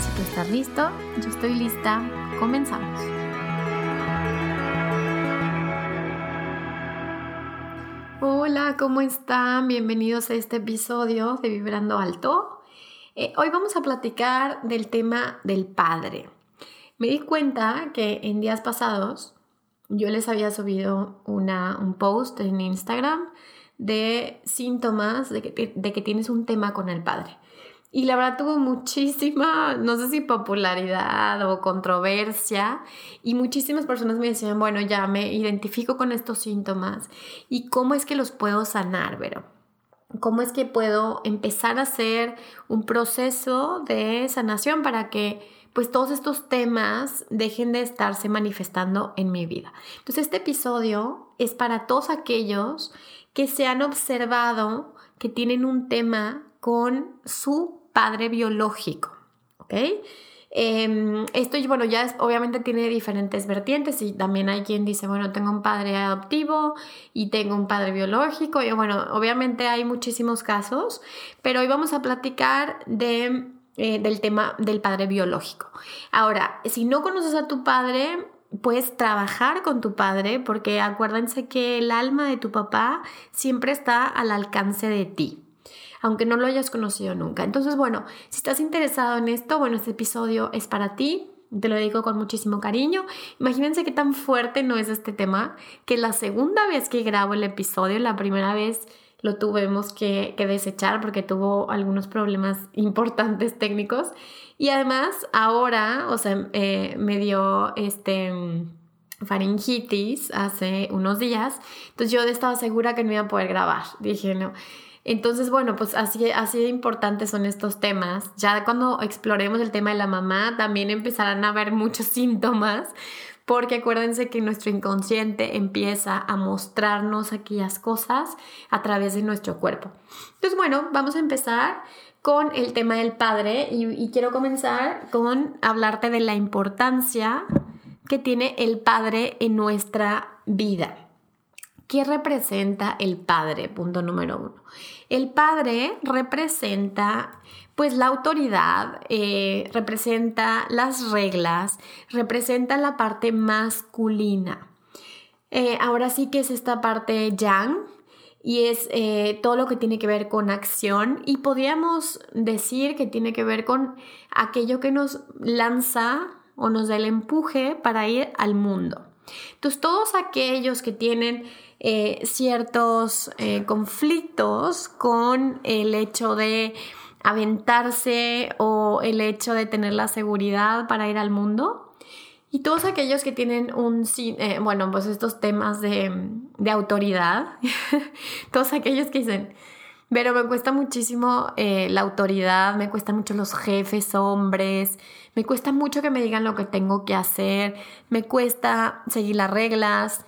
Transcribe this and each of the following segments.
Si tú estás listo, yo estoy lista, comenzamos. Hola, ¿cómo están? Bienvenidos a este episodio de Vibrando Alto. Eh, hoy vamos a platicar del tema del padre. Me di cuenta que en días pasados yo les había subido una, un post en Instagram de síntomas de que, de que tienes un tema con el padre. Y la verdad tuvo muchísima, no sé si popularidad o controversia. Y muchísimas personas me decían, bueno, ya me identifico con estos síntomas. ¿Y cómo es que los puedo sanar, Vero? ¿Cómo es que puedo empezar a hacer un proceso de sanación para que pues todos estos temas dejen de estarse manifestando en mi vida? Entonces este episodio es para todos aquellos que se han observado que tienen un tema con su padre biológico. ¿Ok? Eh, esto, bueno, ya obviamente tiene diferentes vertientes y también hay quien dice, bueno, tengo un padre adoptivo y tengo un padre biológico y bueno, obviamente hay muchísimos casos, pero hoy vamos a platicar de, eh, del tema del padre biológico. Ahora, si no conoces a tu padre, puedes trabajar con tu padre porque acuérdense que el alma de tu papá siempre está al alcance de ti aunque no lo hayas conocido nunca. Entonces, bueno, si estás interesado en esto, bueno, este episodio es para ti. Te lo digo con muchísimo cariño. Imagínense qué tan fuerte no es este tema que la segunda vez que grabo el episodio, la primera vez lo tuvimos que, desechar porque tuvo algunos problemas importantes técnicos. Y además ahora, o sea, eh, me dio este faringitis hace unos días. Entonces yo estaba segura que no iba a poder grabar. Dije, no, entonces, bueno, pues así, así de importantes son estos temas. Ya cuando exploremos el tema de la mamá, también empezarán a haber muchos síntomas, porque acuérdense que nuestro inconsciente empieza a mostrarnos aquellas cosas a través de nuestro cuerpo. Entonces, bueno, vamos a empezar con el tema del padre y, y quiero comenzar con hablarte de la importancia que tiene el padre en nuestra vida. ¿Qué representa el padre? Punto número uno. El padre representa pues la autoridad, eh, representa las reglas, representa la parte masculina. Eh, ahora sí que es esta parte yang y es eh, todo lo que tiene que ver con acción y podríamos decir que tiene que ver con aquello que nos lanza o nos da el empuje para ir al mundo. Entonces todos aquellos que tienen eh, ciertos eh, conflictos con el hecho de aventarse o el hecho de tener la seguridad para ir al mundo. Y todos aquellos que tienen un, eh, bueno, pues estos temas de, de autoridad, todos aquellos que dicen, pero me cuesta muchísimo la autoridad, me cuesta mucho los jefes hombres, me cuesta mucho que me digan lo que tengo que hacer, me cuesta seguir las reglas,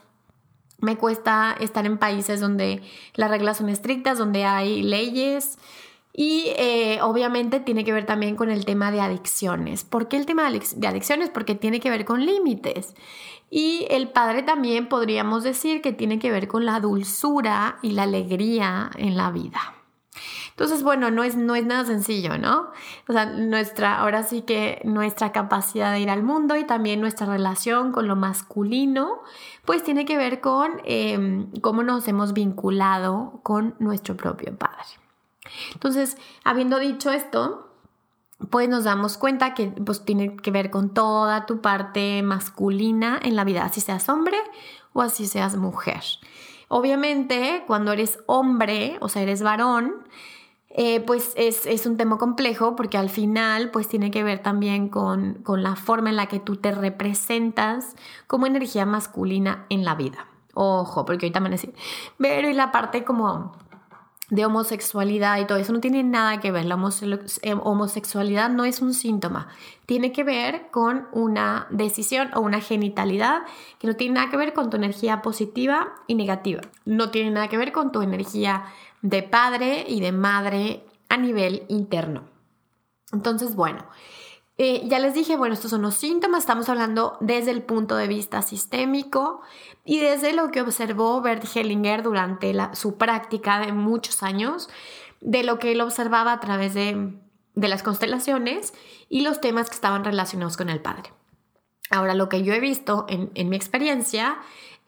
me cuesta estar en países donde las reglas son estrictas, donde hay leyes. Y eh, obviamente tiene que ver también con el tema de adicciones. ¿Por qué el tema de adicciones? Porque tiene que ver con límites. Y el padre también podríamos decir que tiene que ver con la dulzura y la alegría en la vida. Entonces, bueno, no es, no es nada sencillo, ¿no? O sea, nuestra, ahora sí que nuestra capacidad de ir al mundo y también nuestra relación con lo masculino, pues tiene que ver con em, cómo nos hemos vinculado con nuestro propio padre. Entonces, habiendo dicho esto, pues nos damos cuenta que pues tiene que ver con toda tu parte masculina en la vida, así seas hombre o así seas mujer. Obviamente, cuando eres hombre, o sea, eres varón, eh, pues es, un tema complejo porque al final pues tiene que ver también con, la forma en la que tú te representas como energía masculina en la vida. Ojo, porque ahorita me decir, pero y la parte como de homosexualidad y todo eso no tiene nada que ver. La eh, homosexualidad no es un síntoma, tiene que ver con una decisión o una genitalidad que no tiene nada que ver con tu energía positiva y negativa. No tiene nada que ver con tu energía de padre y de madre a nivel interno. Entonces, bueno, eh, ya les dije, bueno, estos son los síntomas, estamos hablando desde el punto de vista sistémico y desde lo que observó Bert Hellinger durante su práctica de muchos años, de lo que él observaba a través de, las constelaciones y los temas que estaban relacionados con el padre. Ahora, lo que yo he visto en, mi experiencia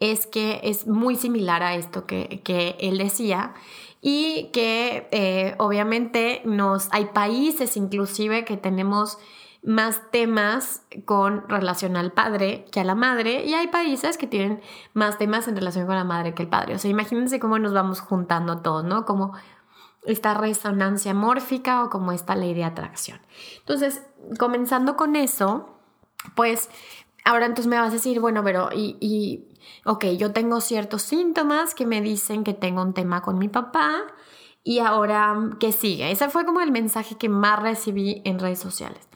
es que es muy similar a esto que, que él decía y que eh, obviamente nos, hay países inclusive que tenemos más temas con relación al padre que a la madre y hay países que tienen más temas en relación con la madre que el padre. O sea, imagínense cómo nos vamos juntando todos, ¿no? Como esta resonancia mórfica o como esta ley de atracción. Entonces, comenzando con eso, pues ahora entonces me vas a decir, bueno, pero y, y ok, yo tengo ciertos síntomas que me dicen que tengo un tema con mi papá. Y ahora, ¿qué sigue? Ese fue como el mensaje que más recibí en redes sociales.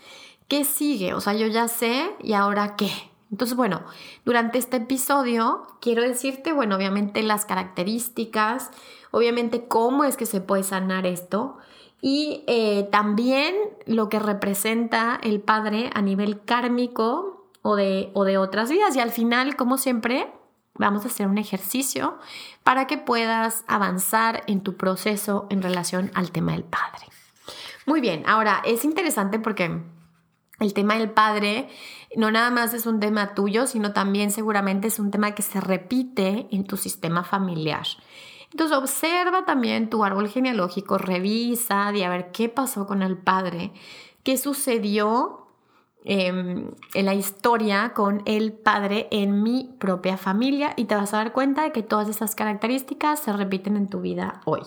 ¿qué sigue? O sea, yo ya sé y ahora qué. Entonces, bueno, durante este episodio quiero decirte, bueno, obviamente las características, obviamente cómo es que se puede sanar esto y eh, también lo que representa el Padre a nivel kármico o de, o de otras vidas. Y al final, como siempre, vamos a hacer un ejercicio para que puedas avanzar en tu proceso en relación al tema del Padre. Muy bien, ahora es interesante porque el tema del padre no nada más es un tema tuyo, sino también seguramente es un tema que se repite en tu sistema familiar. Entonces observa también tu árbol genealógico, revisa de a ver qué pasó con el padre, qué sucedió em, en la historia con el padre en mi propia familia y te vas a dar cuenta de que todas esas características se repiten en tu vida hoy.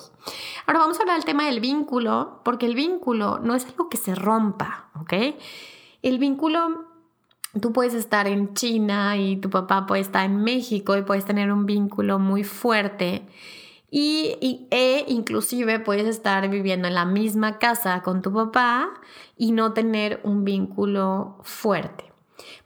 Ahora vamos a hablar del tema del vínculo, porque el vínculo no es algo que se rompa, ¿ok? El vínculo, tú puedes estar en China y tu papá puede estar en México y puedes tener un vínculo muy fuerte. Y, e inclusive puedes estar viviendo en la misma casa con tu papá y no tener un vínculo fuerte.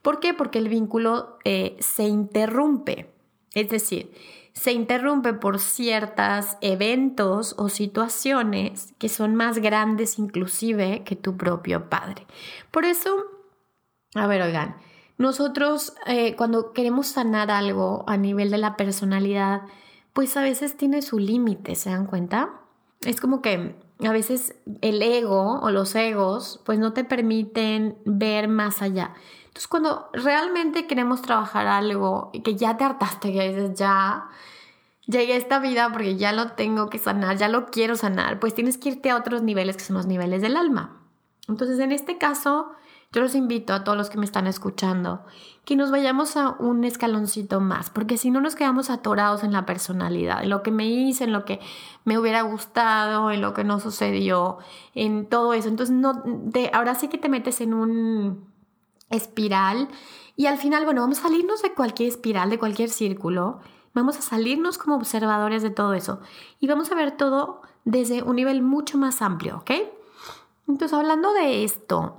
¿Por qué? Porque el vínculo eh, se interrumpe. Es decir, se interrumpe por ciertos eventos o situaciones que son más grandes inclusive que tu propio padre. Por eso, a ver, oigan, nosotros eh, cuando queremos sanar algo a nivel de la personalidad, pues a veces tiene su límite, ¿se dan cuenta? Es como que a veces el ego o los egos pues no te permiten ver más allá. Entonces, cuando realmente queremos trabajar algo y que ya te hartaste, que dices, ya llegué a esta vida porque ya lo tengo que sanar, ya lo quiero sanar, pues tienes que irte a otros niveles que son los niveles del alma. Entonces, en este caso, yo los invito a todos los que me están escuchando que nos vayamos a un escaloncito más, porque si no nos quedamos atorados en la personalidad, en lo que me hice, en lo que me hubiera gustado, en lo que no sucedió, en todo eso. Entonces, no, ahora sí que te metes en un espiral y al final, bueno, vamos a salirnos de cualquier espiral, de cualquier círculo, vamos a salirnos como observadores de todo eso y vamos a ver todo desde un nivel mucho más amplio, ¿ok? Entonces, hablando de esto,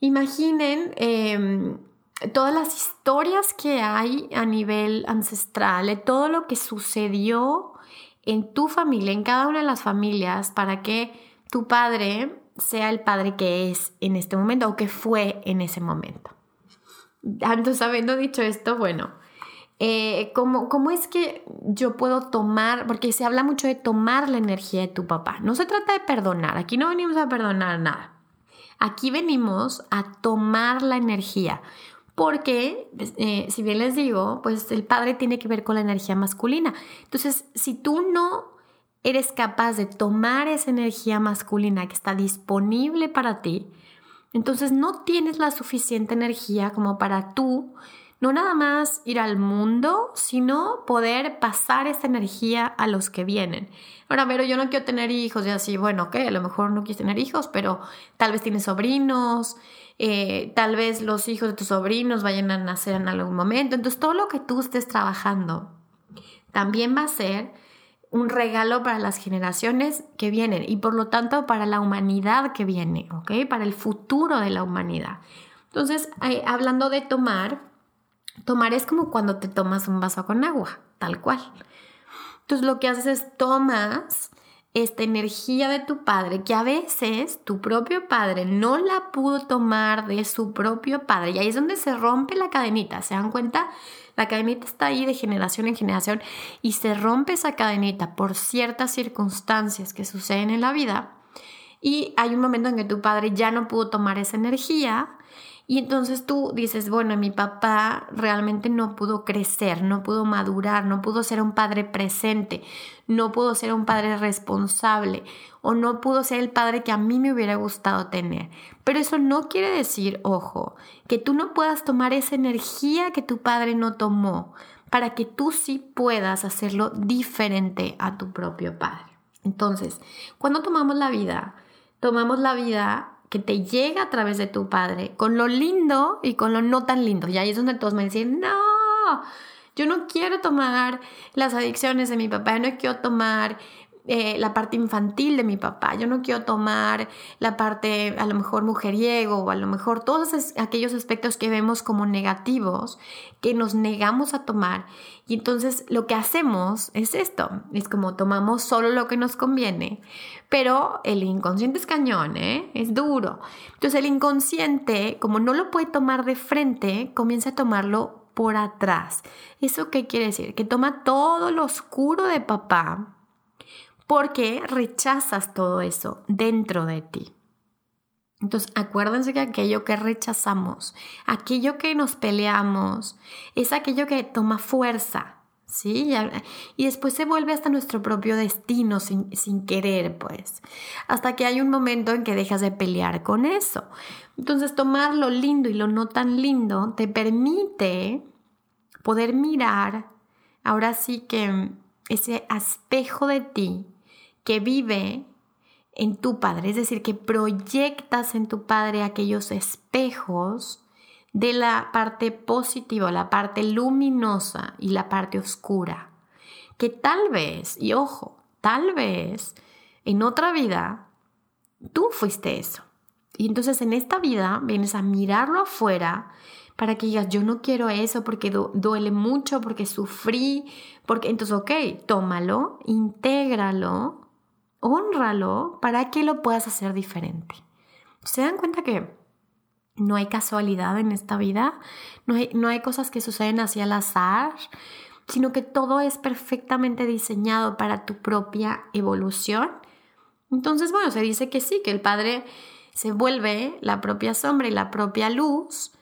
imaginen em, todas las historias que hay a nivel ancestral, de todo lo que sucedió en tu familia, en cada una de las familias, para que tu padre sea el padre que es en este momento o que fue en ese momento. Entonces, habiendo dicho esto, bueno, eh, ¿cómo, ¿cómo, es que yo puedo tomar? Porque se habla mucho de tomar la energía de tu papá. No se trata de perdonar, aquí no venimos a perdonar nada. Aquí venimos a tomar la energía. Porque, eh, si bien les digo, pues el padre tiene que ver con la energía masculina. Entonces, si tú no eres capaz de tomar esa energía masculina que está disponible para ti, entonces no tienes la suficiente energía como para tú no nada más ir al mundo, sino poder pasar esa energía a los que vienen. Ahora, pero yo no quiero tener hijos y así, bueno, ok, a lo mejor no quieres tener hijos, pero tal vez tienes sobrinos, eh, tal vez los hijos de tus sobrinos vayan a nacer en algún momento. Entonces, todo lo que tú estés trabajando también va a ser un regalo para las generaciones que vienen y por lo tanto para la humanidad que viene, ¿ok? Para el futuro de la humanidad. Entonces, hablando de tomar, tomar es como cuando te tomas un vaso con agua, tal cual. Entonces lo que haces es tomas esta energía de tu padre, que a veces tu propio padre no la pudo tomar de su propio padre. Y ahí es donde se rompe la cadenita. ¿Se dan cuenta? La cadenita está ahí de generación en generación y se rompe esa cadenita por ciertas circunstancias que suceden en la vida. Y hay un momento en que tu padre ya no pudo tomar esa energía y entonces tú dices, bueno, mi papá realmente no pudo crecer, no pudo madurar, no pudo ser un padre presente, no pudo ser un padre responsable o no pudo ser el padre que a mí me hubiera gustado tener. Pero eso no quiere decir, ojo, que tú no puedas tomar esa energía que tu padre no tomó para que tú sí puedas hacerlo diferente a tu propio padre. Entonces, cuando tomamos la vida, tomamos la vida que te llega a través de tu padre, con lo lindo y con lo no tan lindo. Y ahí es donde todos me dicen, no, yo no quiero tomar las adicciones de mi papá, yo no quiero tomar eh, la parte infantil de mi papá, yo no quiero tomar la parte a lo mejor mujeriego o a lo mejor todos aquellos aspectos que vemos como negativos que nos negamos a tomar y entonces lo que hacemos es esto, es como tomamos solo lo que nos conviene, pero el inconsciente es cañón, ¿eh? es duro. Entonces el inconsciente, como no lo puede tomar de frente, comienza a tomarlo por atrás. ¿Eso qué quiere decir? Que toma todo lo oscuro de papá porque rechazas todo eso dentro de ti. Entonces, acuérdense que aquello que rechazamos, aquello que nos peleamos, es aquello que toma fuerza, ¿sí? Y después se vuelve hasta nuestro propio destino sin, sin, querer, pues, hasta que hay un momento en que dejas de pelear con eso. Entonces, tomar lo lindo y lo no tan lindo te permite poder mirar, ahora sí que ese espejo de ti que vive en tu padre, es decir, que proyectas en tu padre aquellos espejos de la parte positiva, la parte luminosa y la parte oscura, que tal vez, y ojo, tal vez en otra vida tú fuiste eso. Y entonces en esta vida vienes a mirarlo afuera para que digas, yo no quiero eso porque duele mucho, porque sufrí, porque entonces, ok, tómalo, intégralo honralo para que lo puedas hacer diferente. ¿Se dan cuenta que no hay casualidad en esta vida? No hay, no hay cosas que suceden así al azar, sino que todo es perfectamente diseñado para tu propia evolución. Entonces, bueno, se dice que sí, que el Padre se vuelve la propia sombra y la propia luz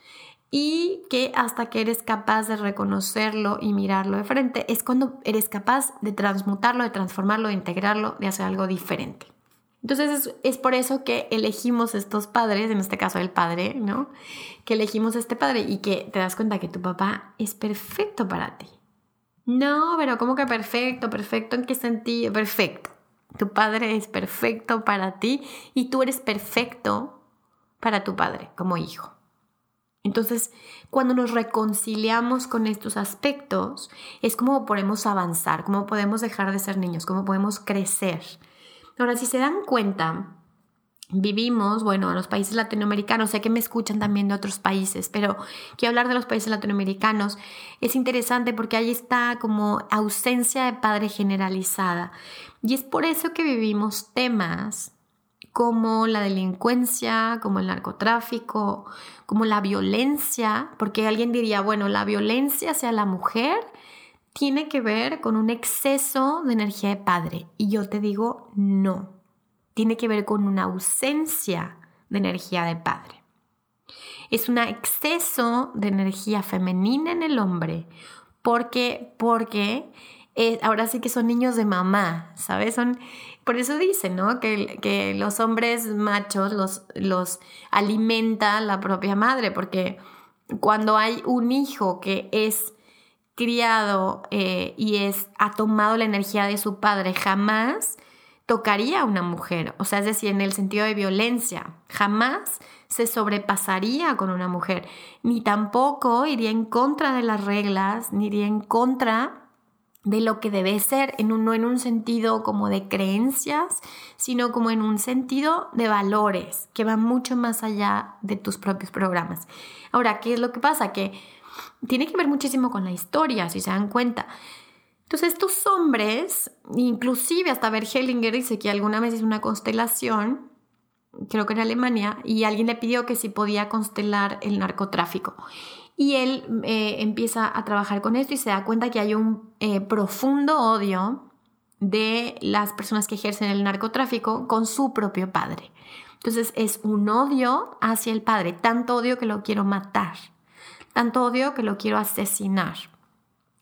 y que hasta que eres capaz de reconocerlo y mirarlo de frente es cuando eres capaz de transmutarlo, de transformarlo, de integrarlo, de hacer algo diferente. Entonces es, por eso que elegimos estos padres, en este caso el padre, ¿no? Que elegimos este padre y que te das cuenta que tu papá es perfecto para ti. No, pero ¿cómo que perfecto? ¿Perfecto en qué sentido? Perfecto. Tu padre es perfecto para ti y tú eres perfecto para tu padre como hijo. Entonces, cuando nos reconciliamos con estos aspectos, es como podemos avanzar, cómo podemos dejar de ser niños, cómo podemos crecer. Ahora, si se dan cuenta, vivimos, bueno, en los países latinoamericanos, sé que me escuchan también de otros países, pero quiero hablar de los países latinoamericanos, es interesante porque ahí está como ausencia de padre generalizada. Y es por eso que vivimos temas como la delincuencia, como el narcotráfico, como la violencia, porque alguien diría, bueno, la violencia hacia la mujer tiene que ver con un exceso de energía de padre. Y yo te digo, no, tiene que ver con una ausencia de energía de padre. Es un exceso de energía femenina en el hombre, porque, porque eh, ahora sí que son niños de mamá, ¿sabes? Son, por eso dicen, ¿no? Que, que los hombres machos los, los alimenta la propia madre, porque cuando hay un hijo que es criado eh, y es, ha tomado la energía de su padre, jamás tocaría a una mujer, o sea, es decir, en el sentido de violencia, jamás se sobrepasaría con una mujer, ni tampoco iría en contra de las reglas, ni iría en contra de lo que debe ser, en un, no en un sentido como de creencias, sino como en un sentido de valores, que van mucho más allá de tus propios programas. Ahora, ¿qué es lo que pasa? Que tiene que ver muchísimo con la historia, si se dan cuenta. Entonces, estos hombres, inclusive hasta Bert Hellinger dice que alguna vez hizo una constelación, creo que en Alemania, y alguien le pidió que si podía constelar el narcotráfico. Y él eh, empieza a trabajar con esto y se da cuenta que hay un eh, profundo odio de las personas que ejercen el narcotráfico con su propio padre. Entonces es un odio hacia el padre, tanto odio que lo quiero matar, tanto odio que lo quiero asesinar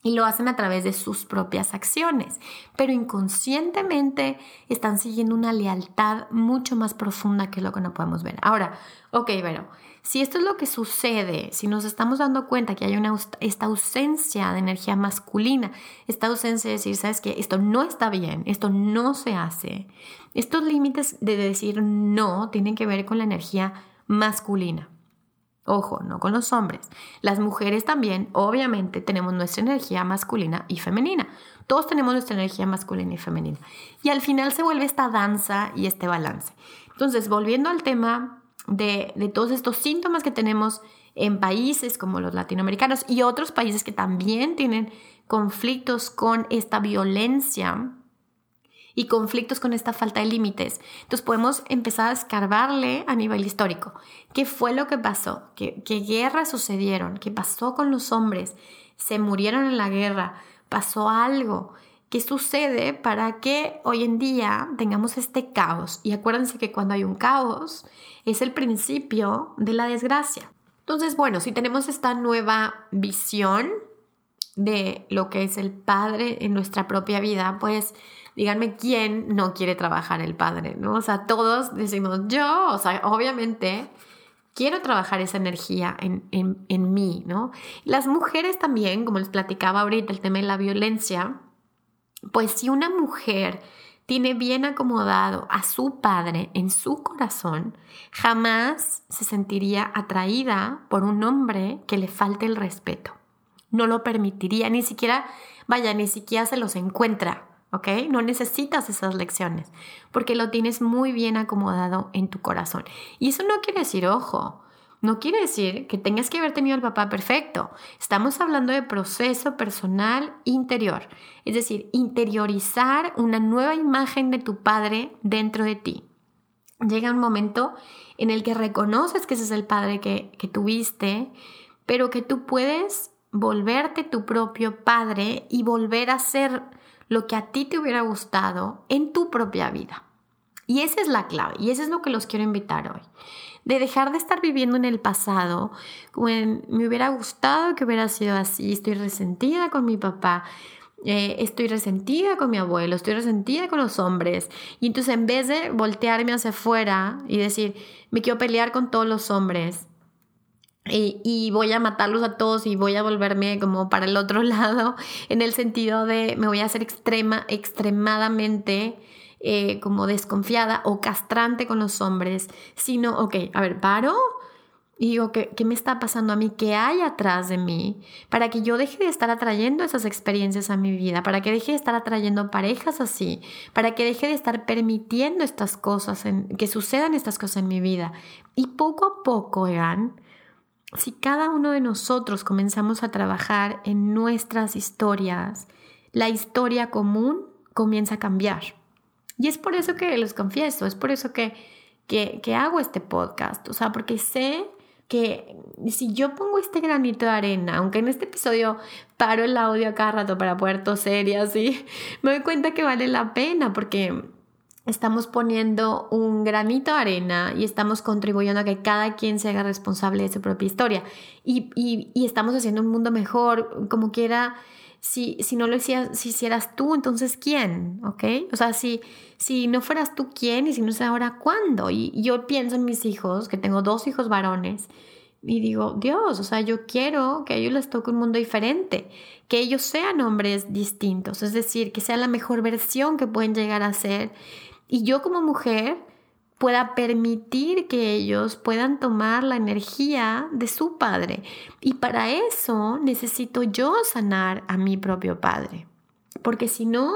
y lo hacen a través de sus propias acciones, pero inconscientemente están siguiendo una lealtad mucho más profunda que lo que no podemos ver. Ahora, ok, bueno, si esto es lo que sucede, si nos estamos dando cuenta que hay una, esta ausencia de energía masculina, esta ausencia de decir, sabes que esto no está bien, esto no se hace, estos límites de decir no tienen que ver con la energía masculina. Ojo, no con los hombres. Las mujeres también, obviamente, tenemos nuestra energía masculina y femenina. Todos tenemos nuestra energía masculina y femenina. Y al final se vuelve esta danza y este balance. Entonces, volviendo al tema de, todos estos síntomas que tenemos en países como los latinoamericanos y otros países que también tienen conflictos con esta violencia y conflictos con esta falta de límites. Entonces podemos empezar a escarbarle a nivel histórico. ¿Qué fue lo que pasó? ¿Qué, qué guerras sucedieron? ¿Qué pasó con los hombres? ¿Se murieron en la guerra? ¿Pasó algo? ¿Qué sucede para que hoy en día tengamos este caos? Y acuérdense que cuando hay un caos es el principio de la desgracia. Entonces, bueno, si tenemos esta nueva visión de lo que es el Padre en nuestra propia vida, pues díganme quién no quiere trabajar el Padre, ¿no? O sea, todos decimos, yo, o sea, obviamente quiero trabajar esa energía en, en, en mí, ¿no? Las mujeres también, como les platicaba ahorita, el tema de la violencia, pues si una mujer tiene bien acomodado a su padre en su corazón, jamás se sentiría atraída por un hombre que le falte el respeto no lo permitiría, ni siquiera, vaya, ni siquiera se los encuentra, ¿ok? No necesitas esas lecciones, porque lo tienes muy bien acomodado en tu corazón. Y eso no quiere decir, ojo, no quiere decir que tengas que haber tenido el papá perfecto. Estamos hablando de proceso personal interior, es decir, interiorizar una nueva imagen de tu padre dentro de ti. Llega un momento en el que reconoces que ese es el padre que, que tuviste, pero que tú puedes volverte tu propio padre y volver a ser lo que a ti te hubiera gustado en tu propia vida. Y esa es la clave y eso es lo que los quiero invitar hoy. De dejar de estar viviendo en el pasado, como me hubiera gustado que hubiera sido así, estoy resentida con mi papá, eh, estoy resentida con mi abuelo, estoy resentida con los hombres. Y entonces en vez de voltearme hacia afuera y decir, me quiero pelear con todos los hombres, y, voy a matarlos a todos y voy a volverme como para el otro lado, en el sentido de me voy a hacer extrema, extremadamente eh, como desconfiada o castrante con los hombres, sino, ok, a ver, paro y digo, ¿qué, ¿qué me está pasando a mí? ¿Qué hay atrás de mí? Para que yo deje de estar atrayendo esas experiencias a mi vida, para que deje de estar atrayendo parejas así, para que deje de estar permitiendo estas cosas, que sucedan estas cosas en mi vida. Y poco a poco, vean, si cada uno de nosotros comenzamos a trabajar en nuestras historias, la historia común comienza a cambiar. Y es por eso que les confieso, es por eso que, que, hago este podcast, o sea, porque sé que si yo pongo este granito de arena, aunque en este episodio paro el audio a cada rato para poder toser y así, me doy cuenta que vale la pena porque estamos poniendo un granito de arena y estamos contribuyendo a que cada quien se haga responsable de su propia historia. Y, y, estamos haciendo un mundo mejor, como quiera. Si, si no lo hicieras, si hicieras tú, entonces ¿quién? ¿Ok? O sea, si, si no fueras tú, ¿quién? Y si no es ahora, ¿cuándo? Y, yo pienso en mis hijos, que tengo dos hijos varones, y digo, Dios, o sea, yo quiero que a ellos les toque un mundo diferente, que ellos sean hombres distintos, es decir, que sea la mejor versión que pueden llegar a ser. Y yo como mujer pueda permitir que ellos puedan tomar la energía de su padre. Y para eso necesito yo sanar a mi propio padre. Porque si no,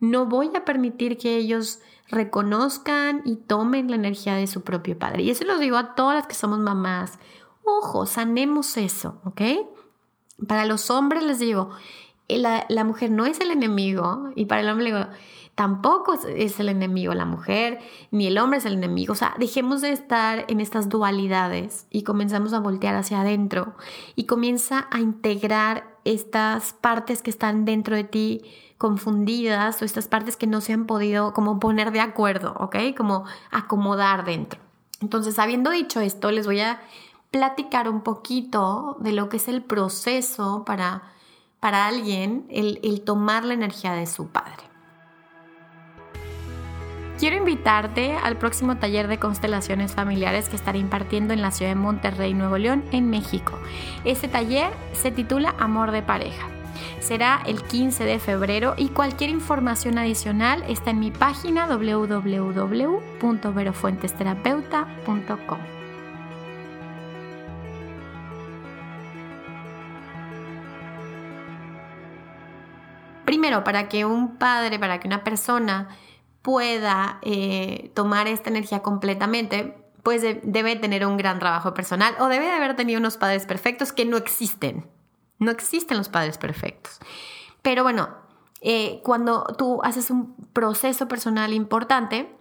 no voy a permitir que ellos reconozcan y tomen la energía de su propio padre. Y eso lo digo a todas las que somos mamás. Ojo, sanemos eso, ¿ok? Para los hombres les digo, la, la mujer no es el enemigo. Y para el hombre digo, tampoco es el enemigo la mujer, ni el hombre es el enemigo. O sea, dejemos de estar en estas dualidades y comenzamos a voltear hacia adentro y comienza a integrar estas partes que están dentro de ti confundidas o estas partes que no se han podido como poner de acuerdo, ¿ok? Como acomodar dentro. Entonces, habiendo dicho esto, les voy a platicar un poquito de lo que es el proceso para, para alguien el, el tomar la energía de su padre. Quiero invitarte al próximo taller de constelaciones familiares que estaré impartiendo en la ciudad de Monterrey, Nuevo León, en México. Este taller se titula Amor de pareja. Será el 15 de febrero y cualquier información adicional está en mi página www.verofuentesterapeuta.com. Primero, para que un padre, para que una persona pueda eh, tomar esta energía completamente, pues debe tener un gran trabajo personal o debe de haber tenido unos padres perfectos que no existen. No existen los padres perfectos. Pero bueno, eh, cuando tú haces un proceso personal importante,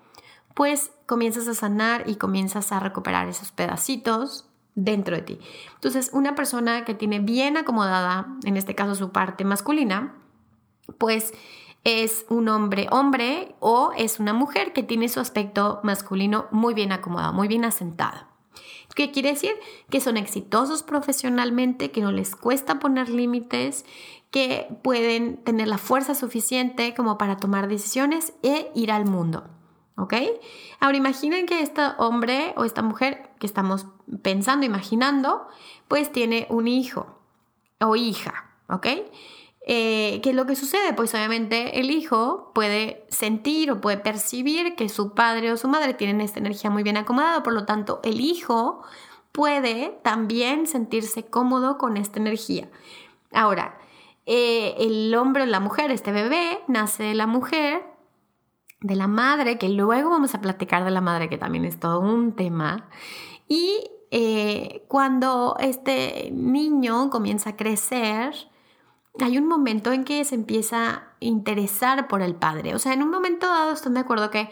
pues comienzas a sanar y comienzas a recuperar esos pedacitos dentro de ti. Entonces, una persona que tiene bien acomodada, en este caso su parte masculina, pues es un hombre hombre o es una mujer que tiene su aspecto masculino muy bien acomodado, muy bien asentado. ¿Qué quiere decir? Que son exitosos profesionalmente, que no les cuesta poner límites, que pueden tener la fuerza suficiente como para tomar decisiones e ir al mundo. ¿Ok? Ahora imaginen que este hombre o esta mujer que estamos pensando, imaginando, pues tiene un hijo o hija. ¿Ok? Eh, ¿Qué es lo que sucede? Pues obviamente el hijo puede sentir o puede percibir que su padre o su madre tienen esta energía muy bien acomodada, por lo tanto el hijo puede también sentirse cómodo con esta energía. Ahora, eh, el hombre o la mujer, este bebé, nace de la mujer, de la madre, que luego vamos a platicar de la madre, que también es todo un tema. Y eh, cuando este niño comienza a crecer, hay un momento en que se empieza a interesar por el padre. O sea, en un momento dado están de acuerdo que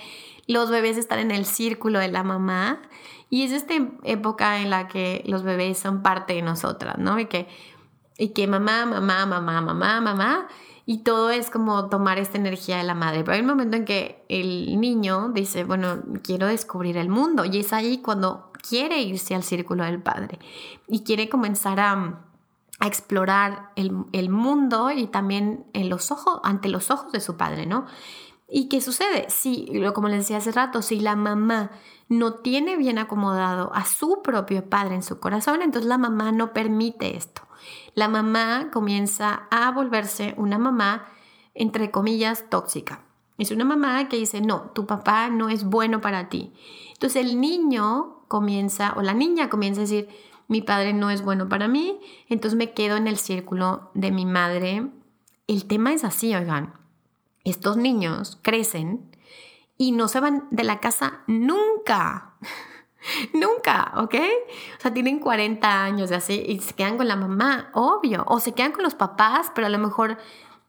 los bebés están en el círculo de la mamá y es esta época en la que los bebés son parte de nosotras, ¿no? Y que, y que mamá, mamá, mamá, mamá, mamá, y todo es como tomar esta energía de la madre. Pero hay un momento en que el niño dice, bueno, quiero descubrir el mundo y es ahí cuando quiere irse al círculo del padre y quiere comenzar a a explorar el, mundo y también en los ojos, ante los ojos de su padre, ¿no? ¿Y qué sucede? Si, como les decía hace rato, si la mamá no tiene bien acomodado a su propio padre en su corazón, entonces la mamá no permite esto. La mamá comienza a volverse una mamá, entre comillas, tóxica. Es una mamá que dice, no, tu papá no es bueno para ti. Entonces el niño comienza, o la niña comienza a decir, mi padre no es bueno para mí, entonces me quedo en el círculo de mi madre. El tema es así, oigan, estos niños crecen y no se van de la casa nunca. Nunca, ¿ok? O sea, tienen 40 años y así y se quedan con la mamá, obvio. O se quedan con los papás, pero a lo mejor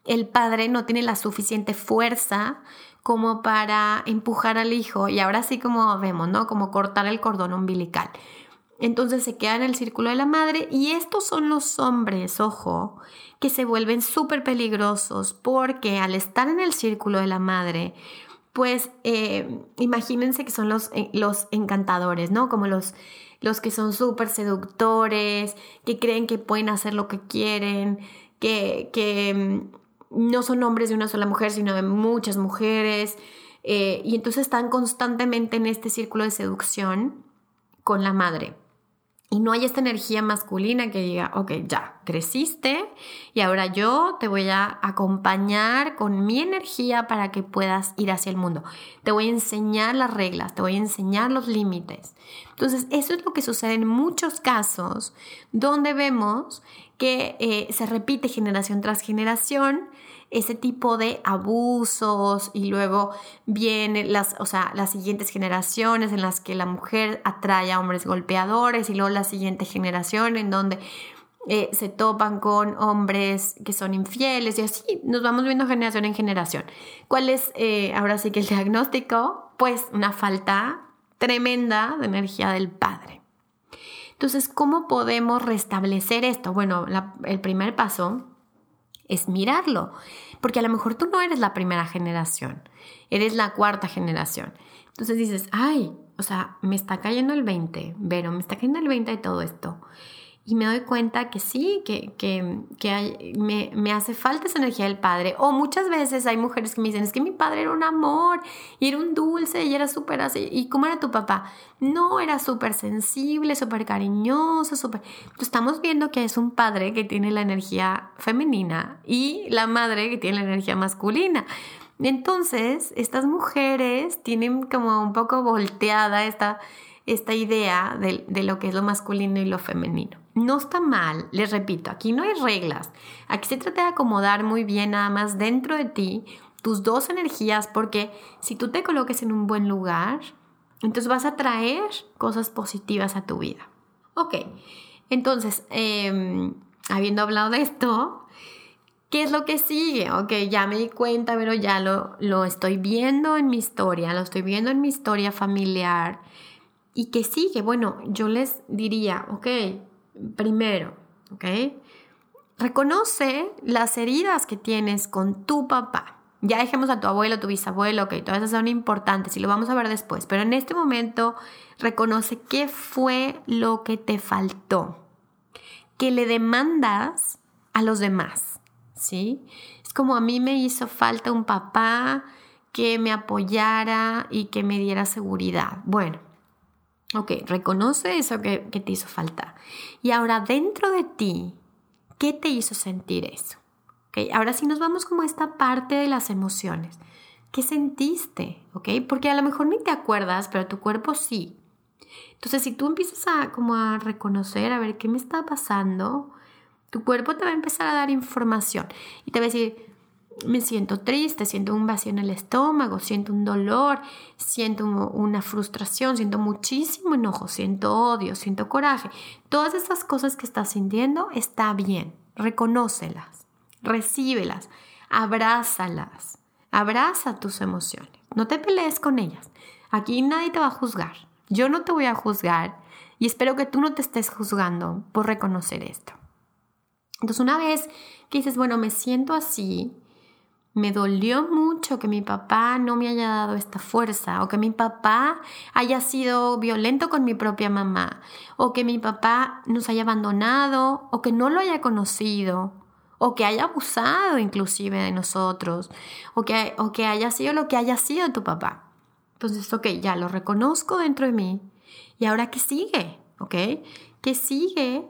el padre no tiene la suficiente fuerza como para empujar al hijo. Y ahora sí como vemos, ¿no? Como cortar el cordón umbilical. Entonces se queda en el círculo de la madre y estos son los hombres, ojo, que se vuelven súper peligrosos porque al estar en el círculo de la madre, pues eh, imagínense que son los, eh, los encantadores, ¿no? Como los, los que son súper seductores, que creen que pueden hacer lo que quieren, que, que mm, no son hombres de una sola mujer, sino de muchas mujeres. Eh, y entonces están constantemente en este círculo de seducción con la madre. Y no hay esta energía masculina que diga, ok, ya, creciste y ahora yo te voy a acompañar con mi energía para que puedas ir hacia el mundo. Te voy a enseñar las reglas, te voy a enseñar los límites. Entonces, eso es lo que sucede en muchos casos donde vemos que eh, se repite generación tras generación ese tipo de abusos y luego vienen las, o sea, las siguientes generaciones en las que la mujer atrae a hombres golpeadores y luego la siguiente generación en donde eh, se topan con hombres que son infieles y así nos vamos viendo generación en generación. ¿Cuál es eh, ahora sí que el diagnóstico? Pues una falta tremenda de energía del padre. Entonces, ¿cómo podemos restablecer esto? Bueno, el primer paso es mirarlo, porque a lo mejor tú no eres la primera generación, eres la cuarta generación. Entonces dices, ay, o sea, me está cayendo el 20, pero me está cayendo el 20 de todo esto y me doy cuenta que sí, que, que, que me, me, hace falta esa energía del padre. O muchas veces hay mujeres que me dicen, es que mi padre era un amor, y era un dulce, y era súper así. ¿Y cómo era tu papá? No, era súper sensible, súper cariñoso, súper... Estamos viendo que es un padre que tiene la energía femenina y la madre que tiene la energía masculina. Entonces, estas mujeres tienen como un poco volteada esta, esta idea de, de lo que es lo masculino y lo femenino. No está mal, les repito, aquí no hay reglas. Aquí se trata de acomodar muy bien nada más dentro de ti tus dos energías porque si tú te coloques en un buen lugar, entonces vas a traer cosas positivas a tu vida. Ok, entonces, em, habiendo hablado de esto, ¿qué es lo que sigue? Ok, ya me di cuenta, pero ya lo, lo estoy viendo en mi historia, lo estoy viendo en mi historia familiar. ¿Y qué sigue? Bueno, yo les diría, ok, primero, ¿ok? Reconoce las heridas que tienes con tu papá. Ya dejemos a tu abuelo, tu bisabuelo, ok, todas esas son importantes y lo vamos a ver después, pero en este momento reconoce qué fue lo que te faltó, que le demandas a los demás, ¿sí? Es como a mí me hizo falta un papá que me apoyara y que me diera seguridad. Bueno, Ok, reconoce eso que, te hizo falta. Y ahora dentro de ti, ¿qué te hizo sentir eso? Okay, ahora sí nos vamos como a esta parte de las emociones. ¿Qué sentiste? ¿Ok? Porque a lo mejor ni te acuerdas, pero tu cuerpo sí. Entonces, si tú empiezas a como a reconocer, a ver qué me está pasando, tu cuerpo te va a empezar a dar información y te va a decir, me siento triste, siento un vacío en el estómago, siento un dolor, siento una frustración, siento muchísimo enojo, siento odio, siento coraje. Todas esas cosas que estás sintiendo está bien, reconócelas, recíbelas, abrázalas, abraza tus emociones, no te pelees con ellas. Aquí nadie te va a juzgar, yo no te voy a juzgar y espero que tú no te estés juzgando por reconocer esto. Entonces una vez que dices, bueno, me siento así, me dolió mucho que mi papá no me haya dado esta fuerza o que mi papá haya sido violento con mi propia mamá o que mi papá nos haya abandonado o que no lo haya conocido o que haya abusado inclusive de nosotros o que, o que haya sido lo que haya sido tu papá. Entonces, ok, ya lo reconozco dentro de mí y ahora qué sigue, ¿ok? ¿Qué sigue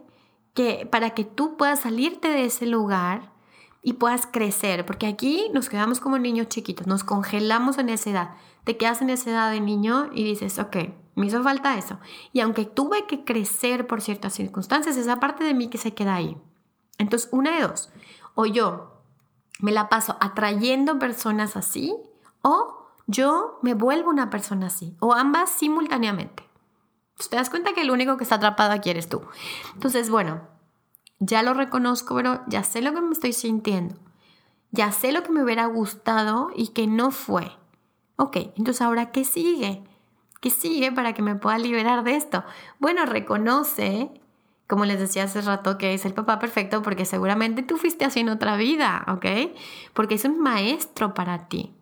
que para que tú puedas salirte de ese lugar y puedas crecer, porque aquí nos quedamos como niños chiquitos, nos congelamos en esa edad. Te quedas en esa edad de niño y dices, ok, me hizo falta eso. Y aunque tuve que crecer por ciertas circunstancias, esa parte de mí que se queda ahí. Entonces, una de dos, o yo me la paso atrayendo personas así, o yo me vuelvo una persona así, o ambas simultáneamente. te das cuenta que el único que está atrapado aquí eres tú. Entonces, bueno, ya lo reconozco, pero ya sé lo que me estoy sintiendo. Ya sé lo que me hubiera gustado y que no fue. Ok, entonces ahora, ¿qué sigue? ¿Qué sigue para que me pueda liberar de esto? Bueno, reconoce, como les decía hace rato, que es el papá perfecto porque seguramente tú fuiste así en otra vida, ¿ok? Porque es un maestro para ti.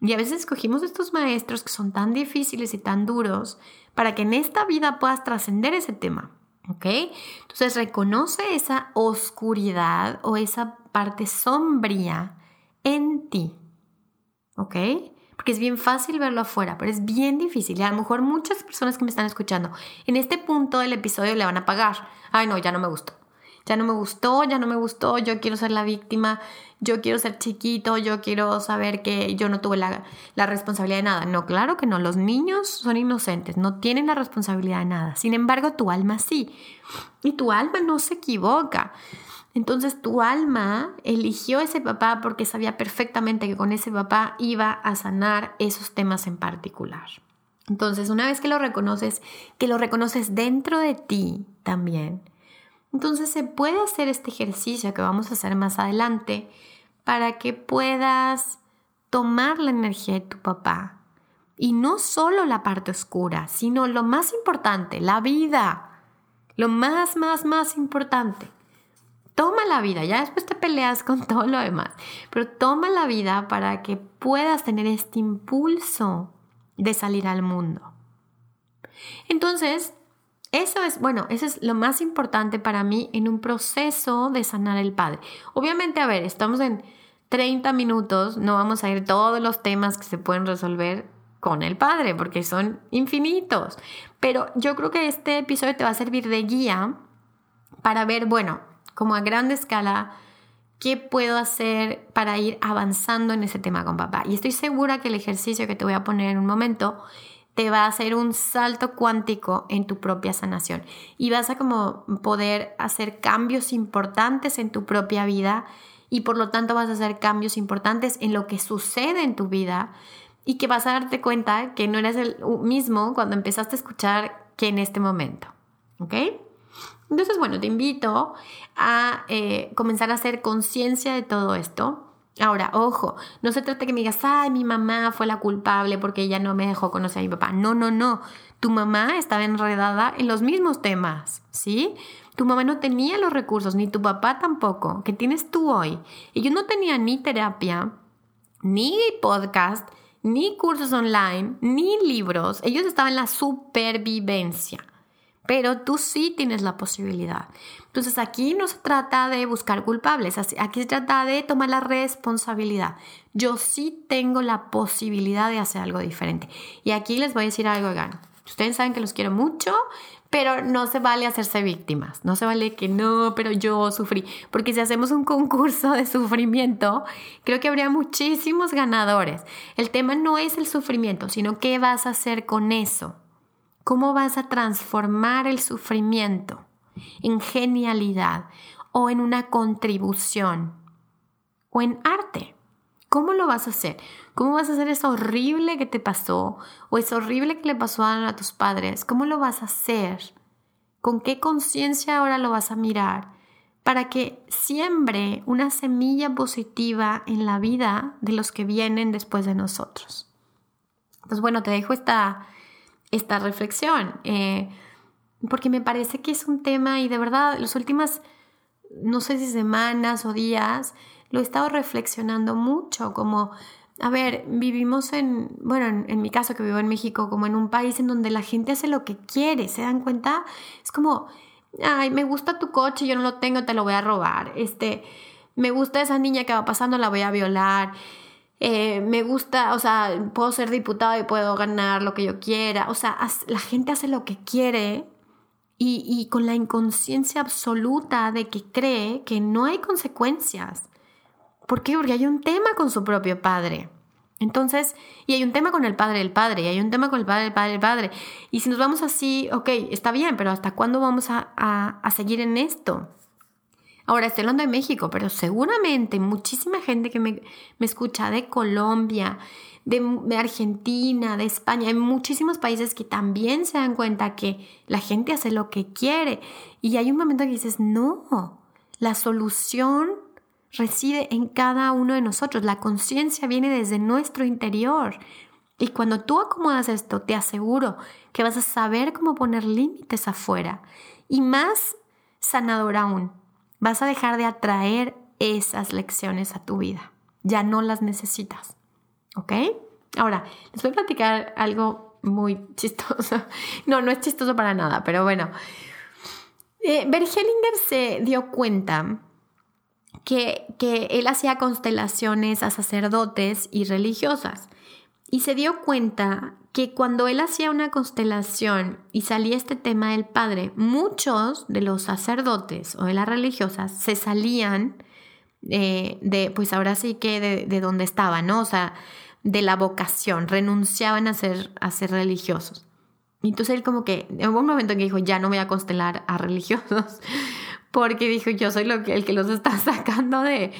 Y a veces escogimos estos maestros que son tan difíciles y tan duros para que en esta vida puedas trascender ese tema. ¿Ok? Entonces reconoce esa oscuridad o esa parte sombría en ti. ¿Ok? Porque es bien fácil verlo afuera, pero es bien difícil. Y a lo mejor muchas personas que me están escuchando en este punto del episodio le van a pagar. Ay, no, ya no me gustó. Ya no me gustó, ya no me gustó, yo quiero ser la víctima, yo quiero ser chiquito, yo quiero saber que yo no tuve la, la, responsabilidad de nada. No, claro que no, los niños son inocentes, no tienen la responsabilidad de nada. Sin embargo, tu alma sí. Y tu alma no se equivoca. Entonces tu alma eligió ese papá porque sabía perfectamente que con ese papá iba a sanar esos temas en particular. Entonces, una vez que lo reconoces, que lo reconoces dentro de ti también, entonces se puede hacer este ejercicio que vamos a hacer más adelante para que puedas tomar la energía de tu papá. Y no solo la parte oscura, sino lo más importante, la vida. Lo más, más, más importante. Toma la vida, ya después te peleas con todo lo demás, pero toma la vida para que puedas tener este impulso de salir al mundo. Entonces, eso es, bueno, eso es lo más importante para mí en un proceso de sanar el padre. Obviamente, a ver, estamos en 30 minutos, no vamos a ir todos los temas que se pueden resolver con el padre, porque son infinitos. Pero yo creo que este episodio te va a servir de guía para ver, bueno, como a gran escala, qué puedo hacer para ir avanzando en ese tema con papá. Y estoy segura que el ejercicio que te voy a poner en un momento te va a hacer un salto cuántico en tu propia sanación y vas a como poder hacer cambios importantes en tu propia vida y por lo tanto vas a hacer cambios importantes en lo que sucede en tu vida y que vas a darte cuenta que no eres el mismo cuando empezaste a escuchar que en este momento. ¿Ok? Entonces, bueno, te invito a eh, comenzar a hacer conciencia de todo esto Ahora, ojo, no se trata que me digas, ay, mi mamá fue la culpable porque ella no me dejó conocer a mi papá. No, no, no. Tu mamá estaba enredada en los mismos temas, ¿sí? Tu mamá no tenía los recursos, ni tu papá tampoco, que tienes tú hoy. Ellos no tenían ni terapia, ni podcast, ni cursos online, ni libros. Ellos estaban en la supervivencia pero tú sí tienes la posibilidad. Entonces aquí no se trata de buscar culpables, aquí se trata de tomar la responsabilidad. Yo sí tengo la posibilidad de hacer algo diferente. Y aquí les voy a decir algo, oigan, ustedes saben que los quiero mucho, pero no se vale hacerse víctimas, no se vale que no, pero yo sufrí, porque si hacemos un concurso de sufrimiento, creo que habría muchísimos ganadores. El tema no es el sufrimiento, sino qué vas a hacer con eso. ¿Cómo vas a transformar el sufrimiento en genialidad o en una contribución o en arte? ¿Cómo lo vas a hacer? ¿Cómo vas a hacer eso horrible que te pasó o eso horrible que le pasó a tus padres? ¿Cómo lo vas a hacer? ¿Con qué conciencia ahora lo vas a mirar? Para que siembre una semilla positiva en la vida de los que vienen después de nosotros. Entonces, bueno, te dejo esta, esta reflexión, eh, porque me parece que es un tema y de verdad las últimas, no sé si semanas o días, lo he estado reflexionando mucho, como, a ver, vivimos en, bueno, en, mi caso que vivo en México, como en un país en donde la gente hace lo que quiere, ¿se dan cuenta? Es como, ay, me gusta tu coche, yo no lo tengo, te lo voy a robar, este, me gusta esa niña que va pasando, la voy a violar. Eh, me gusta, o sea, puedo ser diputado y puedo ganar lo que yo quiera. O sea, la gente hace lo que quiere y, y con la inconsciencia absoluta de que cree que no hay consecuencias. ¿Por qué? Porque hay un tema con su propio padre. Entonces, y hay un tema con el padre del padre, y hay un tema con el padre del padre del padre. Y si nos vamos así, ok, está bien, pero ¿hasta cuándo vamos a, a, a seguir en esto? Ahora estoy hablando de México, pero seguramente muchísima gente que me, escucha de Colombia, de, Argentina, de España, hay muchísimos países que también se dan cuenta que la gente hace lo que quiere. Y hay un momento que dices, no, la solución reside en cada uno de nosotros. La conciencia viene desde nuestro interior. Y cuando tú acomodas esto, te aseguro que vas a saber cómo poner límites afuera. Y más sanador aún, vas a dejar de atraer esas lecciones a tu vida. Ya no las necesitas. ¿Ok? Ahora, les voy a platicar algo muy chistoso. No, no es chistoso para nada, pero bueno. Eh, se dio cuenta que, que él hacía constelaciones a sacerdotes y religiosas y se dio cuenta que cuando él hacía una constelación y salía este tema del padre, muchos de los sacerdotes o de las religiosas se salían eh, de, pues ahora sí que de, de, donde estaban, ¿no? O sea, de la vocación, renunciaban a ser, a ser religiosos. Y entonces él como que, en un momento en que dijo, ya no voy a constelar a religiosos, porque dijo, yo soy lo que, el que los está sacando de,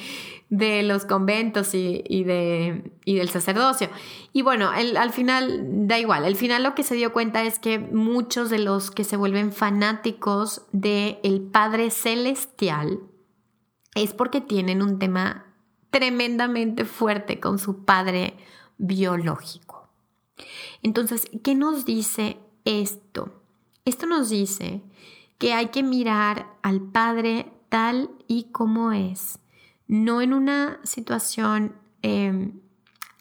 de los conventos y, de, y del sacerdocio. Y bueno, al final da igual, al final lo que se dio cuenta es que muchos de los que se vuelven fanáticos del el Padre Celestial es porque tienen un tema tremendamente fuerte con su padre biológico. Entonces, ¿qué nos dice esto? Esto nos dice que hay que mirar al Padre tal y como es, no en una situación em,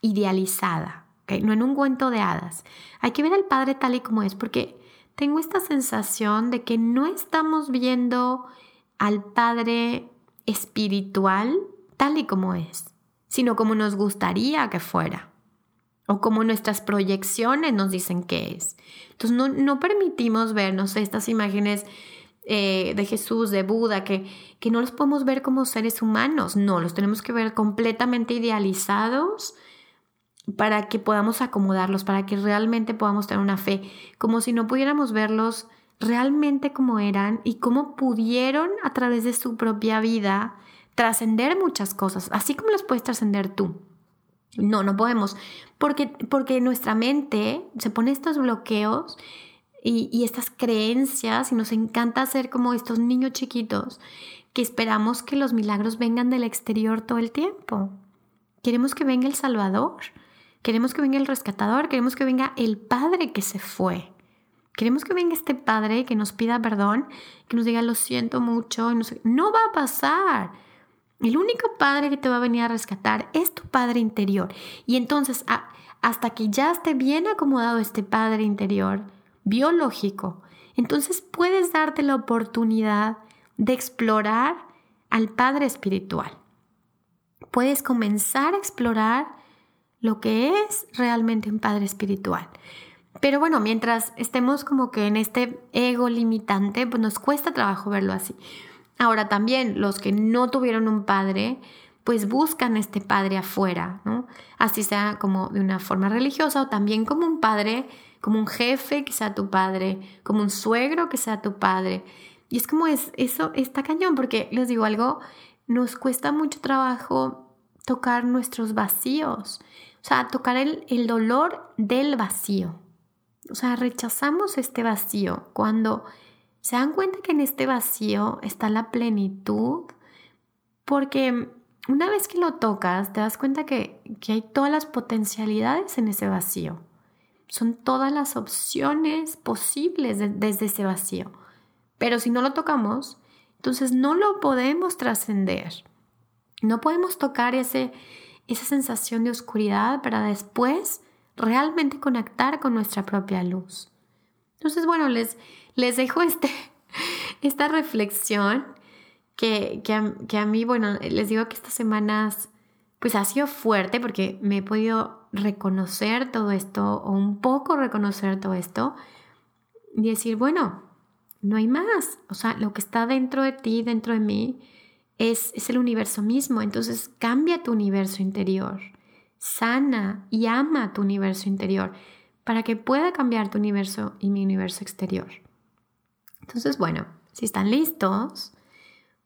idealizada, no en un cuento de hadas. Hay que ver al Padre tal y como es, porque tengo esta sensación de que no estamos viendo al Padre espiritual tal y como es, sino como nos gustaría que fuera o como nuestras proyecciones nos dicen que es. Entonces no, permitimos vernos estas imágenes eh, de Jesús, de Buda, que, que no los podemos ver como seres humanos, no, los tenemos que ver completamente idealizados para que podamos acomodarlos, para que realmente podamos tener una fe, como si no pudiéramos verlos realmente como eran y cómo pudieron a través de su propia vida trascender muchas cosas, así como las puedes trascender tú. No, no podemos, porque, porque nuestra mente se pone estos bloqueos y, y estas creencias y nos encanta ser como estos niños chiquitos que esperamos que los milagros vengan del exterior todo el tiempo. Queremos que venga el Salvador, queremos que venga el rescatador, queremos que venga el Padre que se fue. Queremos que venga este Padre que nos pida perdón, que nos diga lo siento mucho. No va a pasar. El único padre que te va a venir a rescatar es tu padre interior. Y entonces, hasta que ya esté bien acomodado este padre interior, biológico, entonces puedes darte la oportunidad de explorar al padre espiritual. Puedes comenzar a explorar lo que es realmente un padre espiritual. Pero bueno, mientras estemos como que en este ego limitante, pues nos cuesta trabajo verlo así. Ahora también los que no tuvieron un padre, pues buscan este padre afuera, ¿no? Así sea como de una forma religiosa o también como un padre, como un jefe que sea tu padre, como un suegro que sea tu padre. Y es como es, eso está cañón, porque les digo algo, nos cuesta mucho trabajo tocar nuestros vacíos, o sea, tocar el, el dolor del vacío. O sea, rechazamos este vacío cuando se dan cuenta que en este vacío está la plenitud, porque una vez que lo tocas, te das cuenta que, hay todas las potencialidades en ese vacío. Son todas las opciones posibles desde ese vacío. Pero si no lo tocamos, entonces no lo podemos trascender. No podemos tocar ese, esa sensación de oscuridad para después realmente conectar con nuestra propia luz. Entonces, bueno, les, les dejo este, esta reflexión que, que, a, mí, bueno, les digo que estas semanas pues ha sido fuerte porque me he podido reconocer todo esto o un poco reconocer todo esto y decir, bueno, no hay más. O sea, lo que está dentro de ti, dentro de mí, es, es el universo mismo. Entonces cambia tu universo interior sana y ama tu universo interior para que pueda cambiar tu universo y mi universo exterior. Entonces, bueno, si están listos,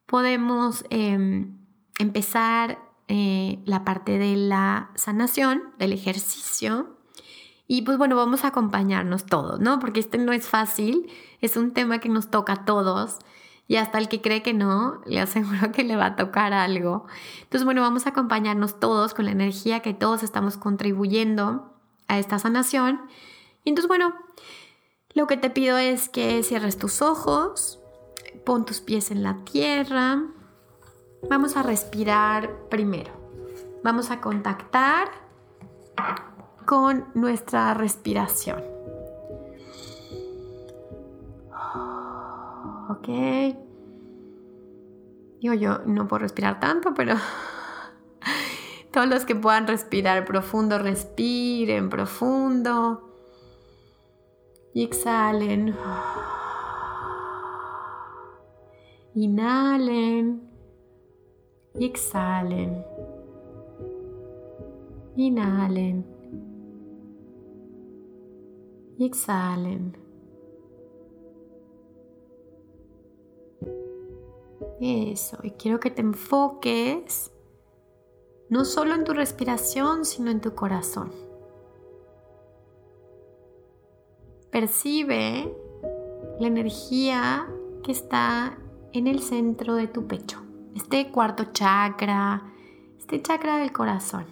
podemos em, empezar eh, la parte de la sanación, del ejercicio. Y pues bueno, vamos a acompañarnos todos, ¿no? Porque este no es fácil, es un tema que nos toca a todos y hasta el que cree que no, le aseguro que le va a tocar algo. Entonces, bueno, vamos a acompañarnos todos con la energía que todos estamos contribuyendo a esta sanación. Y entonces, bueno, lo que te pido es que cierres tus ojos, pon tus pies en la tierra. Vamos a respirar primero. Vamos a contactar con nuestra respiración. Ok. Digo, yo no puedo respirar tanto, pero todos los que puedan respirar profundo, respiren profundo. Y exhalen. Inhalen. Y exhalen. Inhalen. Y exhalen. Eso, y quiero que te enfoques no solo en tu respiración, sino en tu corazón. Percibe la energía que está en el centro de tu pecho, este cuarto chakra, este chakra del corazón.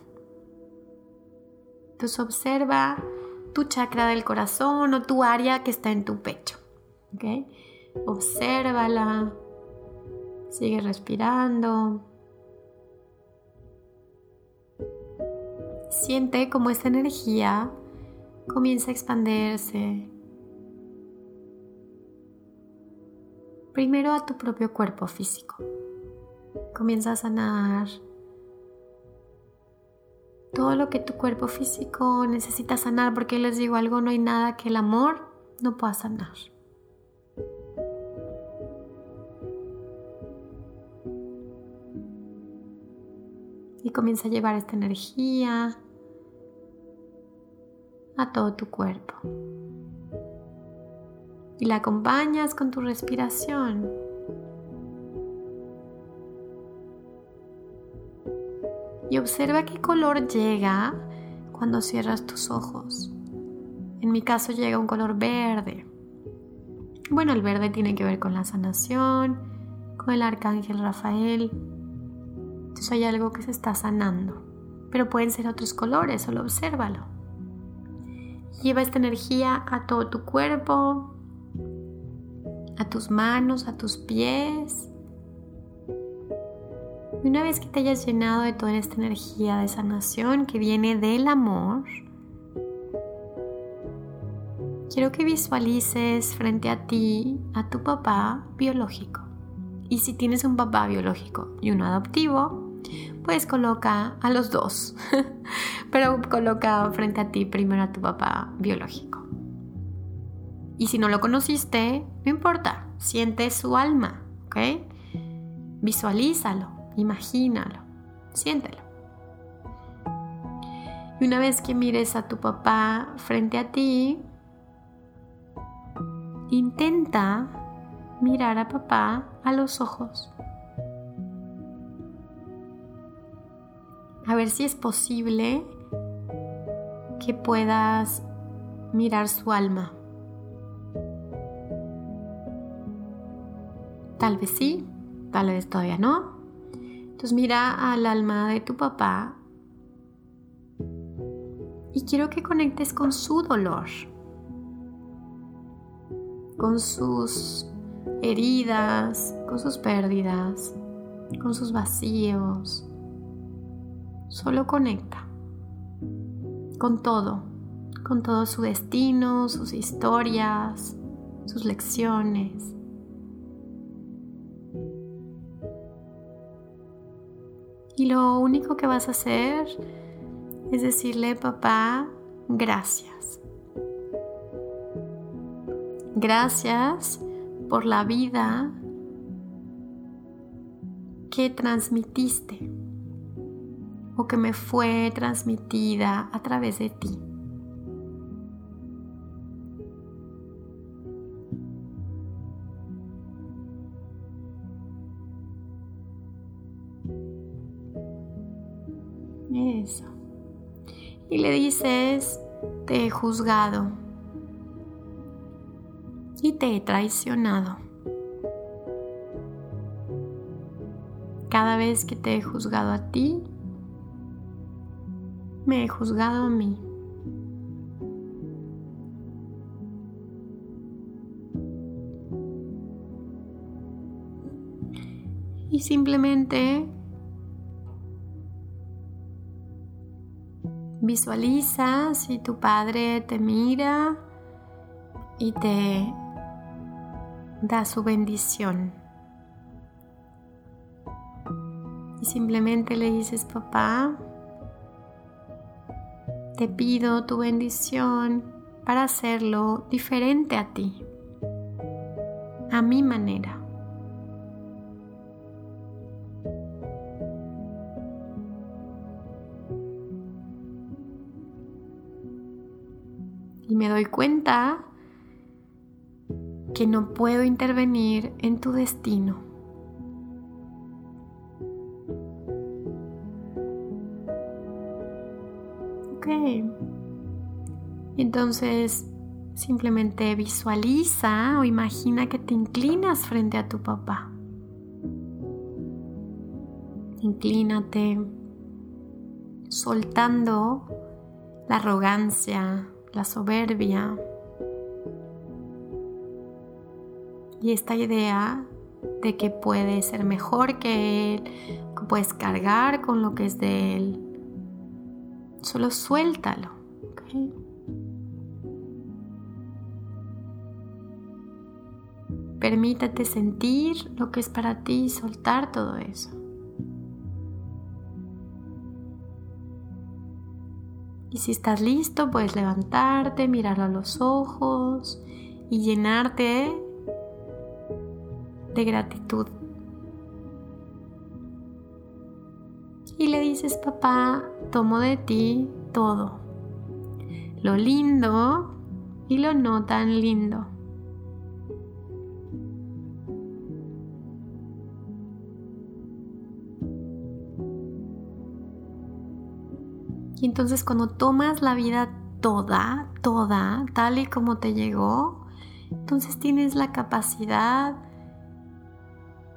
Entonces observa tu chakra del corazón o tu área que está en tu pecho. ¿okay? Obsérvala, Sigue respirando. Siente cómo esta energía comienza a expandirse. Primero a tu propio cuerpo físico. Comienza a sanar todo lo que tu cuerpo físico necesita sanar, porque les digo algo, no hay nada que el amor no pueda sanar. y comienza a llevar esta energía a todo tu cuerpo. Y la acompañas con tu respiración. Y observa qué color llega cuando cierras tus ojos. En mi caso llega un color verde. Bueno, el verde tiene que ver con la sanación, con el arcángel Rafael, entonces hay algo que se está sanando. Pero pueden ser otros colores, solo obsérvalo. Lleva esta energía a todo tu cuerpo, a tus manos, a tus pies. Y una vez que te hayas llenado de toda esta energía de sanación que viene del amor, quiero que visualices frente a ti a tu papá biológico. Y si tienes un papá biológico y uno adoptivo, pues coloca a los dos, pero coloca frente a ti primero a tu papá biológico. Y si no lo conociste, no importa, siente su alma, ¿ok? Visualízalo, imagínalo, siéntelo. Y una vez que mires a tu papá frente a ti, intenta mirar a papá a los ojos. a ver si es posible que puedas mirar su alma. Tal vez sí, tal vez todavía no. Entonces mira al alma de tu papá y quiero que conectes con su dolor, con sus heridas, con sus pérdidas, con sus vacíos, Solo conecta con todo, con todo su destino, sus historias, sus lecciones. Y lo único que vas a hacer es decirle, papá, gracias. Gracias por la vida que transmitiste o que me fue transmitida a través de ti. Dices, te he juzgado y te he traicionado. Cada vez que te he juzgado a ti, me he juzgado a mí. Y simplemente visualiza si tu padre te mira y te da su bendición. Y simplemente le dices, papá, te pido tu bendición para hacerlo diferente a ti, a mi manera. Cuenta que no puedo intervenir en tu destino. Ok. Entonces, simplemente visualiza o imagina que te inclinas frente a tu papá. Inclínate soltando la arrogancia, la soberbia, y esta idea de que puedes ser mejor que Él, puedes cargar con lo que es de Él. Solo suéltalo. Permítate sentir lo que es para ti y soltar todo eso. Y si estás listo, puedes levantarte, mirarlo a los ojos y llenarte de gratitud. Y le dices, papá, tomo de ti todo, lo lindo y lo no tan lindo. Y entonces cuando tomas la vida toda, toda, tal y como te llegó, entonces tienes la capacidad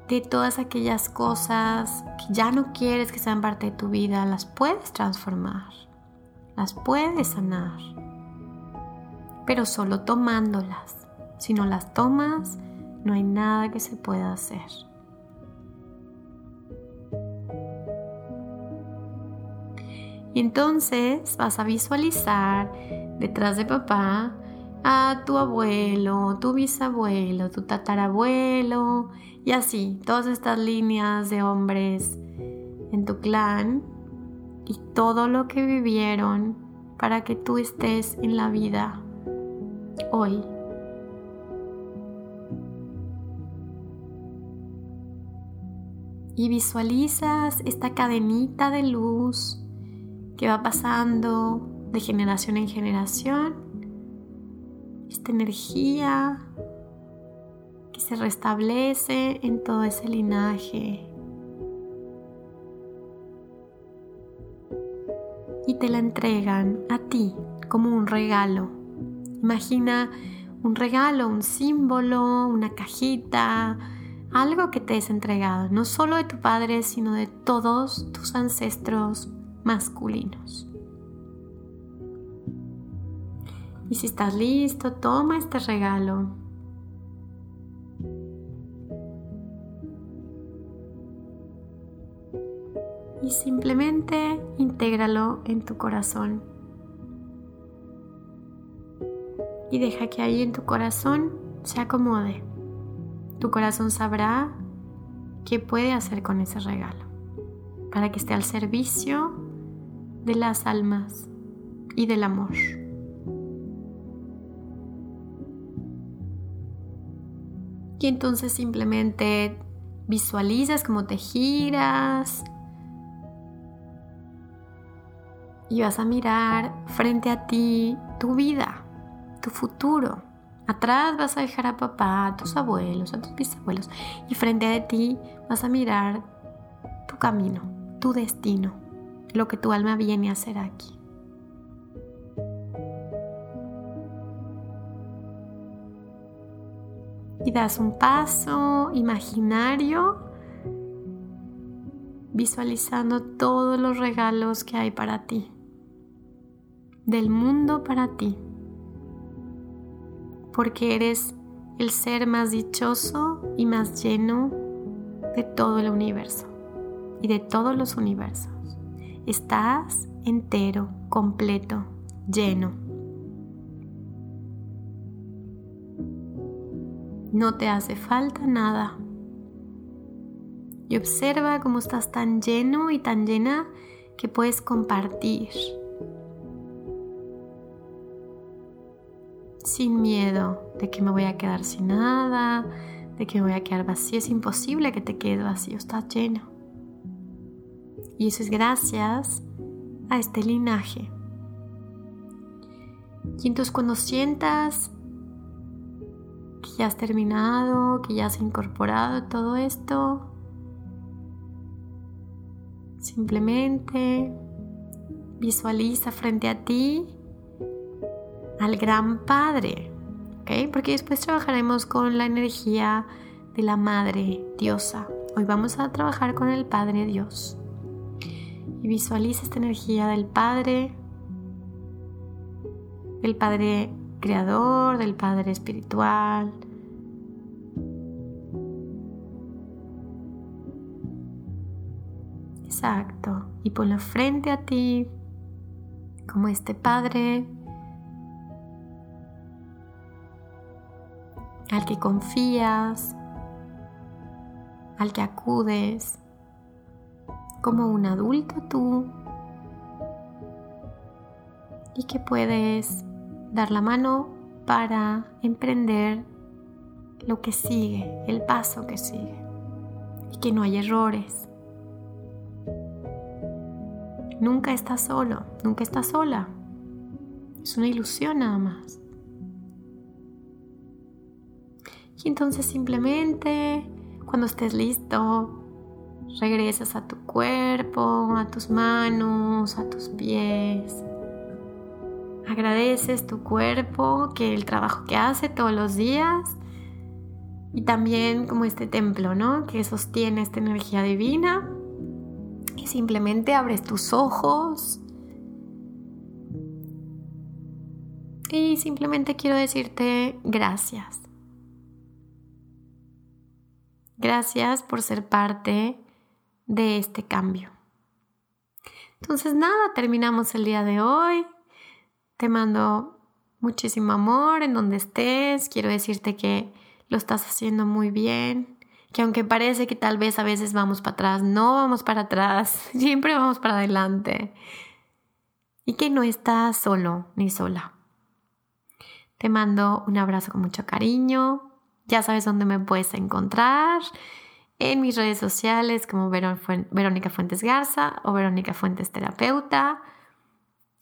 de todas aquellas cosas que ya no quieres que sean parte de tu vida, las puedes transformar, las puedes sanar, pero solo tomándolas. Si no las tomas, no hay nada que se pueda hacer. Entonces vas a visualizar detrás de papá a tu abuelo, tu bisabuelo, tu tatarabuelo y así, todas estas líneas de hombres en tu clan y todo lo que vivieron para que tú estés en la vida hoy. Y visualizas esta cadenita de luz que va pasando de generación en generación esta energía que se restablece en todo ese linaje. Y te la entregan a ti como un regalo. Imagina un regalo, un símbolo, una cajita, algo que te es entregado, no solo de tu padre, sino de todos tus ancestros masculinos. Y si estás listo, toma este regalo. Y simplemente intégralo en tu corazón. Y deja que ahí en tu corazón se acomode. Tu corazón sabrá qué puede hacer con ese regalo para que esté al servicio de las almas y del amor. Y entonces simplemente visualizas cómo te giras y vas a mirar frente a ti tu vida, tu futuro. Atrás vas a dejar a papá, a tus abuelos, a tus bisabuelos y frente a ti vas a mirar tu camino, tu destino, lo que tu alma viene a hacer aquí. y das un paso imaginario visualizando todos los regalos que hay para ti, del mundo para ti, porque eres el ser más dichoso y más lleno de todo el universo y de todos los universos. Estás entero, completo, lleno. No te hace falta nada. Y observa cómo estás tan lleno y tan llena que puedes compartir. Sin miedo de que me voy a quedar sin nada, de que me voy a quedar vacío. Es imposible que te quedes vacío, estás lleno. Y eso es gracias a este linaje. Y entonces cuando sientas que ya has terminado, que ya has incorporado todo esto, simplemente visualiza frente a ti al gran Padre, ¿ok? Porque después trabajaremos con la energía de la Madre Diosa. Hoy vamos a trabajar con el Padre Dios. Y visualiza esta energía del Padre del Padre Creador, del Padre Espiritual. Exacto. Y ponlo frente a ti como este Padre al que confías, al que acudes, como un adulto tú, y que puedes dar la mano para emprender lo que sigue, el paso que sigue, y que no hay errores. Nunca estás solo, nunca estás sola. Es una ilusión nada más. Y entonces simplemente, cuando estés listo, regresas a tu cuerpo, a tus manos, a tus pies Agradeces tu cuerpo, que el trabajo que hace todos los días y también como este templo, ¿no? Que sostiene esta energía divina. Y simplemente abres tus ojos. Y simplemente quiero decirte gracias. Gracias por ser parte de este cambio. Entonces nada, terminamos el día de hoy. Te mando muchísimo amor en donde estés. Quiero decirte que lo estás haciendo muy bien. Que aunque parece que tal vez a veces vamos para atrás, no vamos para atrás. Siempre vamos para adelante. Y que no estás solo ni sola. Te mando un abrazo con mucho cariño. Ya sabes dónde me puedes encontrar. En mis redes sociales como Verónica Fuentes Garza o Verónica Fuentes Terapeuta.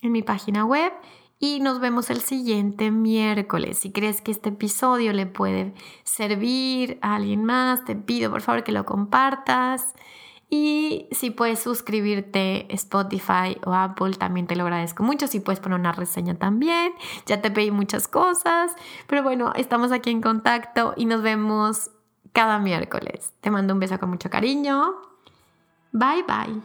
En mi página web y nos vemos el siguiente miércoles. Si crees que este episodio le puede servir a alguien más, te pido por favor que lo compartas. Y si puedes suscribirte Spotify o Apple, también te lo agradezco mucho. Si puedes poner una reseña también. Ya te pedí muchas cosas. Pero bueno, estamos aquí en contacto y nos vemos cada miércoles. Te mando un beso con mucho cariño. Bye bye.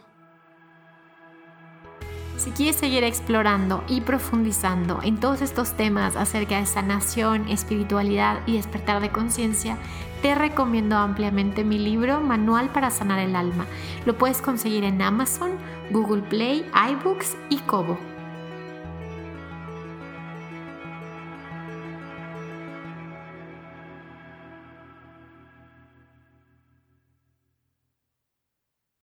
Si quieres seguir explorando y profundizando en todos estos temas acerca de sanación, espiritualidad y despertar de conciencia, te recomiendo ampliamente mi libro Manual para Sanar el Alma. Lo puedes conseguir en Amazon, Google Play, iBooks y Kobo.